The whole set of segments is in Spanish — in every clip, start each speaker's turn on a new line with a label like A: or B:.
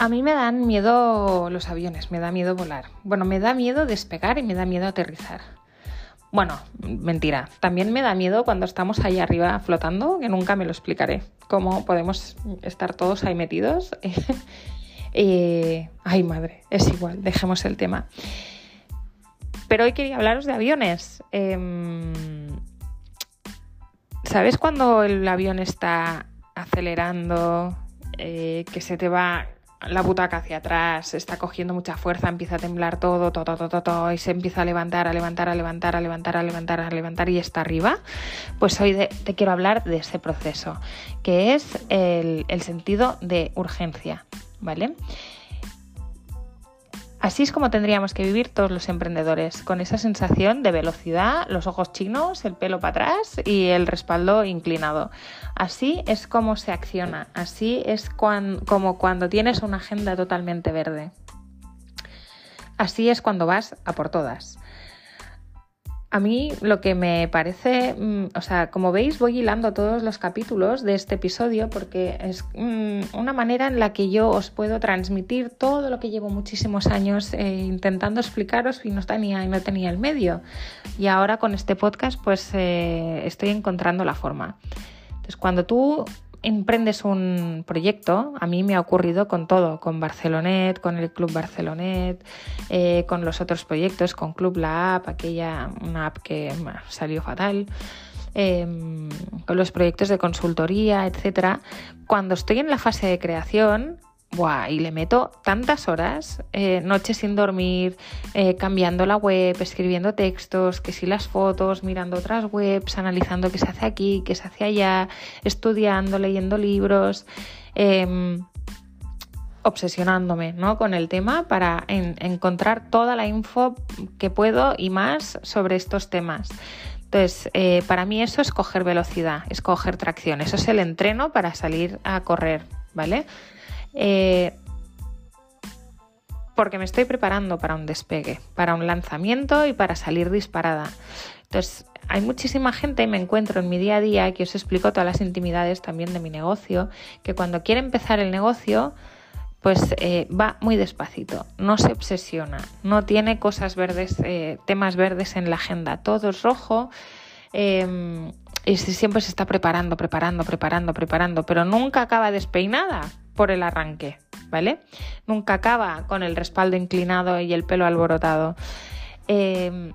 A: A mí me dan miedo los aviones, me da miedo volar. Bueno, me da miedo despegar y me da miedo aterrizar. Bueno, mentira. También me da miedo cuando estamos ahí arriba flotando, que nunca me lo explicaré. Cómo podemos estar todos ahí metidos. ay, madre, es igual, dejemos el tema. Pero hoy quería hablaros de aviones. Em, ¿Sabes cuando el avión está acelerando, eh, que se te va la butaca hacia atrás, está cogiendo mucha fuerza, empieza a temblar todo, y se empieza a levantar, a levantar, a levantar, a levantar, a levantar, a levantar y está arriba, pues hoy te quiero hablar de ese proceso, que es el sentido de urgencia, ¿vale? Así es como tendríamos que vivir todos los emprendedores, con esa sensación de velocidad, los ojos chinos, el pelo para atrás y el respaldo inclinado. Así es como se acciona, así es como cuando tienes una agenda totalmente verde. Así es cuando vas a por todas. A mí lo que me parece, mm, o sea, como veis voy hilando todos los capítulos de este episodio porque es mm, una manera en la que yo os puedo transmitir todo lo que llevo muchísimos años eh, intentando explicaros y no tenía, no tenía el medio. Y ahora con este podcast pues eh, estoy encontrando la forma. Entonces cuando tú emprendes un proyecto, a mí me ha ocurrido con todo, con Barcelonet, con el Club Barcelonet, eh, con los otros proyectos, con Club La App, aquella una app que salió fatal. Em, con los proyectos de consultoría, etcétera. Cuando estoy en la fase de creación, Buah, y le meto tantas horas, eh, noches sin dormir, eh, cambiando la web, escribiendo textos, que si las fotos, mirando otras webs, analizando qué se hace aquí, qué se hace allá, estudiando, leyendo libros, em, obsesionándome ¿no? con el tema para encontrar toda la info que puedo y más sobre estos temas. Entonces, eh, para mí eso es coger velocidad, es coger tracción, eso es el entreno para salir a correr, ¿vale? Eh, porque me estoy preparando para un despegue, para un lanzamiento y para salir disparada. Entonces, hay muchísima gente, y me encuentro en mi día a día, que os explico todas las intimidades también de mi negocio, que cuando quiere empezar el negocio, pues eh, va muy despacito, no se obsesiona, no tiene cosas verdes, eh, temas verdes en la agenda, todo es rojo. Em, y siempre se está preparando, preparando, preparando, preparando, pero nunca acaba despeinada por el arranque, ¿vale? Nunca acaba con el respaldo inclinado y el pelo alborotado. Em,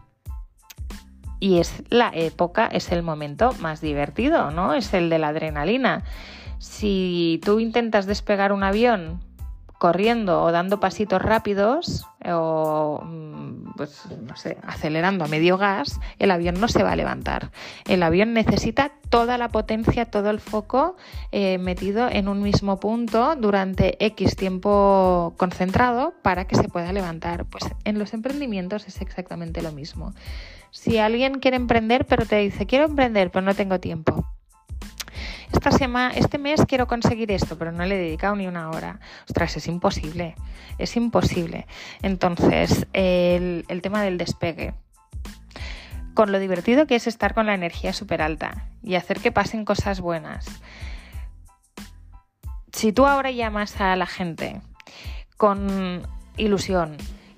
A: y es la época, es el momento más divertido, ¿no? Es el de la adrenalina. Si tú intentas despegar un avión corriendo o dando pasitos rápidos o mm, pues, no sé, acelerando a medio gas, el avión no se va a levantar. El avión necesita toda la potencia, todo el foco eh, metido en un mismo punto durante X tiempo concentrado para que se pueda levantar. Pues en los emprendimientos es exactamente lo mismo. Si alguien quiere emprender pero te dice quiero emprender pero no tengo tiempo, esta semana, este mes quiero conseguir esto, pero no le he dedicado ni una hora. Ostras, es imposible, es imposible. Entonces, el, tema del despegue. Con lo divertido que es estar con la energía súper alta y hacer que pasen cosas buenas. Si tú ahora llamas a la gente con ilusión,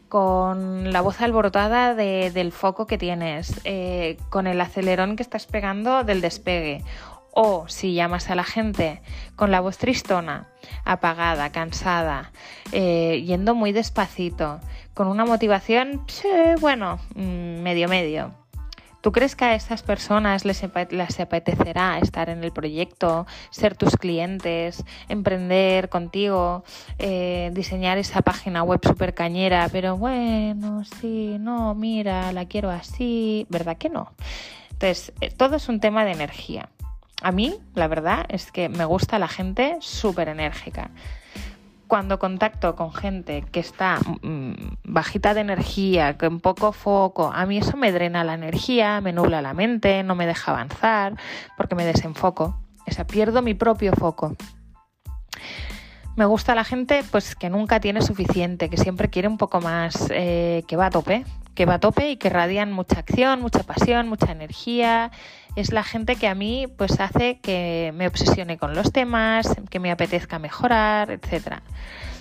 A: con la voz alborotada del foco que tienes, eh, con el acelerón que estás pegando del despegue, o si llamas a la gente con la voz tristona, apagada, cansada, eh, yendo muy despacito, con una motivación, bueno, mm, medio medio. ¿Tú crees que a esas personas les, apetecerá estar en el proyecto, ser tus clientes, emprender contigo, eh, diseñar esa página web súper cañera, pero bueno, sí, no, mira, la quiero así, ¿verdad que no? Entonces, eh, todo es un tema de energía. A mí, la verdad, es que me gusta la gente súper enérgica. Cuando contacto con gente que está mm, bajita de energía, con poco foco, a mí eso me drena la energía, me nubla la mente, no me deja avanzar, porque me desenfoco. O sea, pierdo mi propio foco. Me gusta la gente pues que nunca tiene suficiente, que siempre quiere un poco más, eh, que va a tope, que va a tope y que radian mucha acción, mucha pasión, mucha energía. Es la gente que a mí pues hace que me obsesione con los temas, que me apetezca mejorar, etc.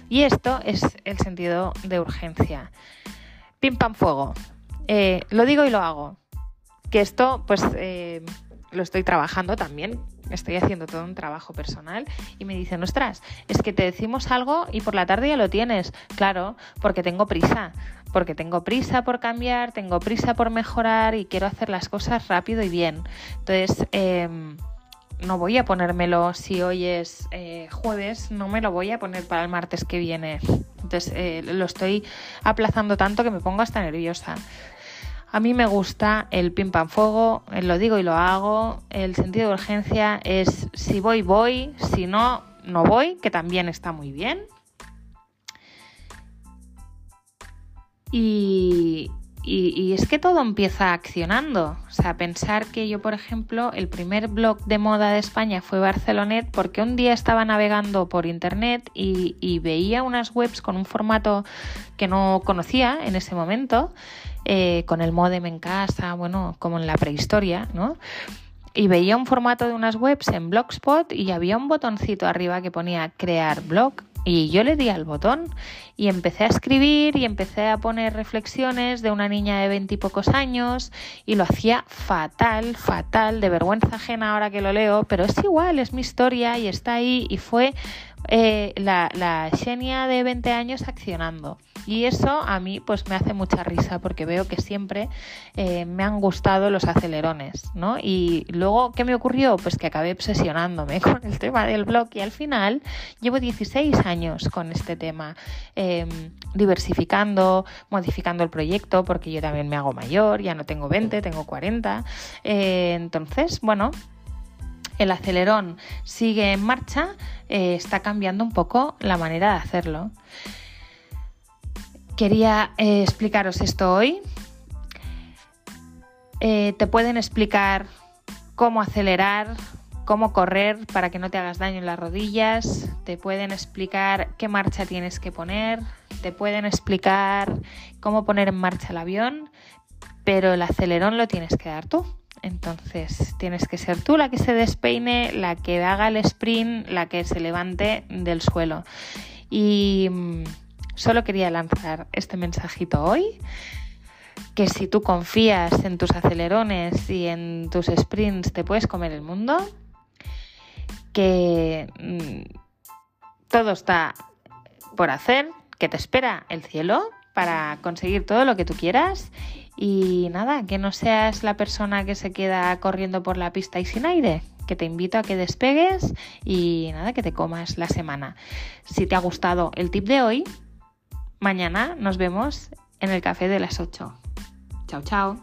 A: Y esto es el sentido de urgencia. Pim pam fuego. Eh, lo digo y lo hago. Que esto, pues, eh, lo estoy trabajando también. Estoy haciendo todo un trabajo personal y me dicen, ostras, es que te decimos algo y por la tarde ya lo tienes. Claro, porque tengo prisa. Porque tengo prisa por cambiar, tengo prisa por mejorar y quiero hacer las cosas rápido y bien. Entonces, em, no voy a ponérmelo si hoy es eh, jueves, no me lo voy a poner para el martes que viene. Entonces eh, lo estoy aplazando tanto que me pongo hasta nerviosa. A mí me gusta el pim pam fuego, eh, lo digo y lo hago. El sentido de urgencia es si voy, voy, si no, no voy, que también está muy bien. Y, y, es que todo empieza accionando. O sea, pensar que yo, por ejemplo, el primer blog de moda de España fue Barcelonet porque un día estaba navegando por internet y, veía unas webs con un formato que no conocía en ese momento, eh, con el modem en casa, bueno, como en la prehistoria, ¿no? Y veía un formato de unas webs en Blogspot y había un botoncito arriba que ponía crear blog y yo le di al botón y empecé a escribir y empecé a poner reflexiones de una niña de veintipocos años y lo hacía fatal, fatal, de vergüenza ajena ahora que lo leo, pero es igual, es mi historia y está ahí y fue eh, la, la Xenia de 20 años accionando. Y eso a mí pues me hace mucha risa porque veo que siempre eh, me han gustado los acelerones, ¿no? Y luego, ¿qué me ocurrió? Pues que acabé obsesionándome con el tema del blog y al final llevo 16 años con este tema, em, diversificando, modificando el proyecto porque yo también me hago mayor, ya no tengo 20, tengo 40. Eh, entonces, bueno, el acelerón sigue en marcha, eh, está cambiando un poco la manera de hacerlo. Quería eh, explicaros esto hoy. Eh, te pueden explicar cómo acelerar, cómo correr para que no te hagas daño en las rodillas, te pueden explicar qué marcha tienes que poner, te pueden explicar cómo poner en marcha el avión, pero el acelerón lo tienes que dar tú. Entonces tienes que ser tú la que se despeine, la que haga el sprint, la que se levante del suelo. Y mm, Solo quería lanzar este mensajito hoy, que si tú confías en tus acelerones y en tus sprints te puedes comer el mundo, que mm, todo está por hacer, que te espera el cielo para conseguir todo lo que tú quieras y nada, que no seas la persona que se queda corriendo por la pista y sin aire, que te invito a que despegues y nada, que te comas la semana. Si te ha gustado el tip de hoy, Mañana nos vemos en el café de las 8. Chao, chao.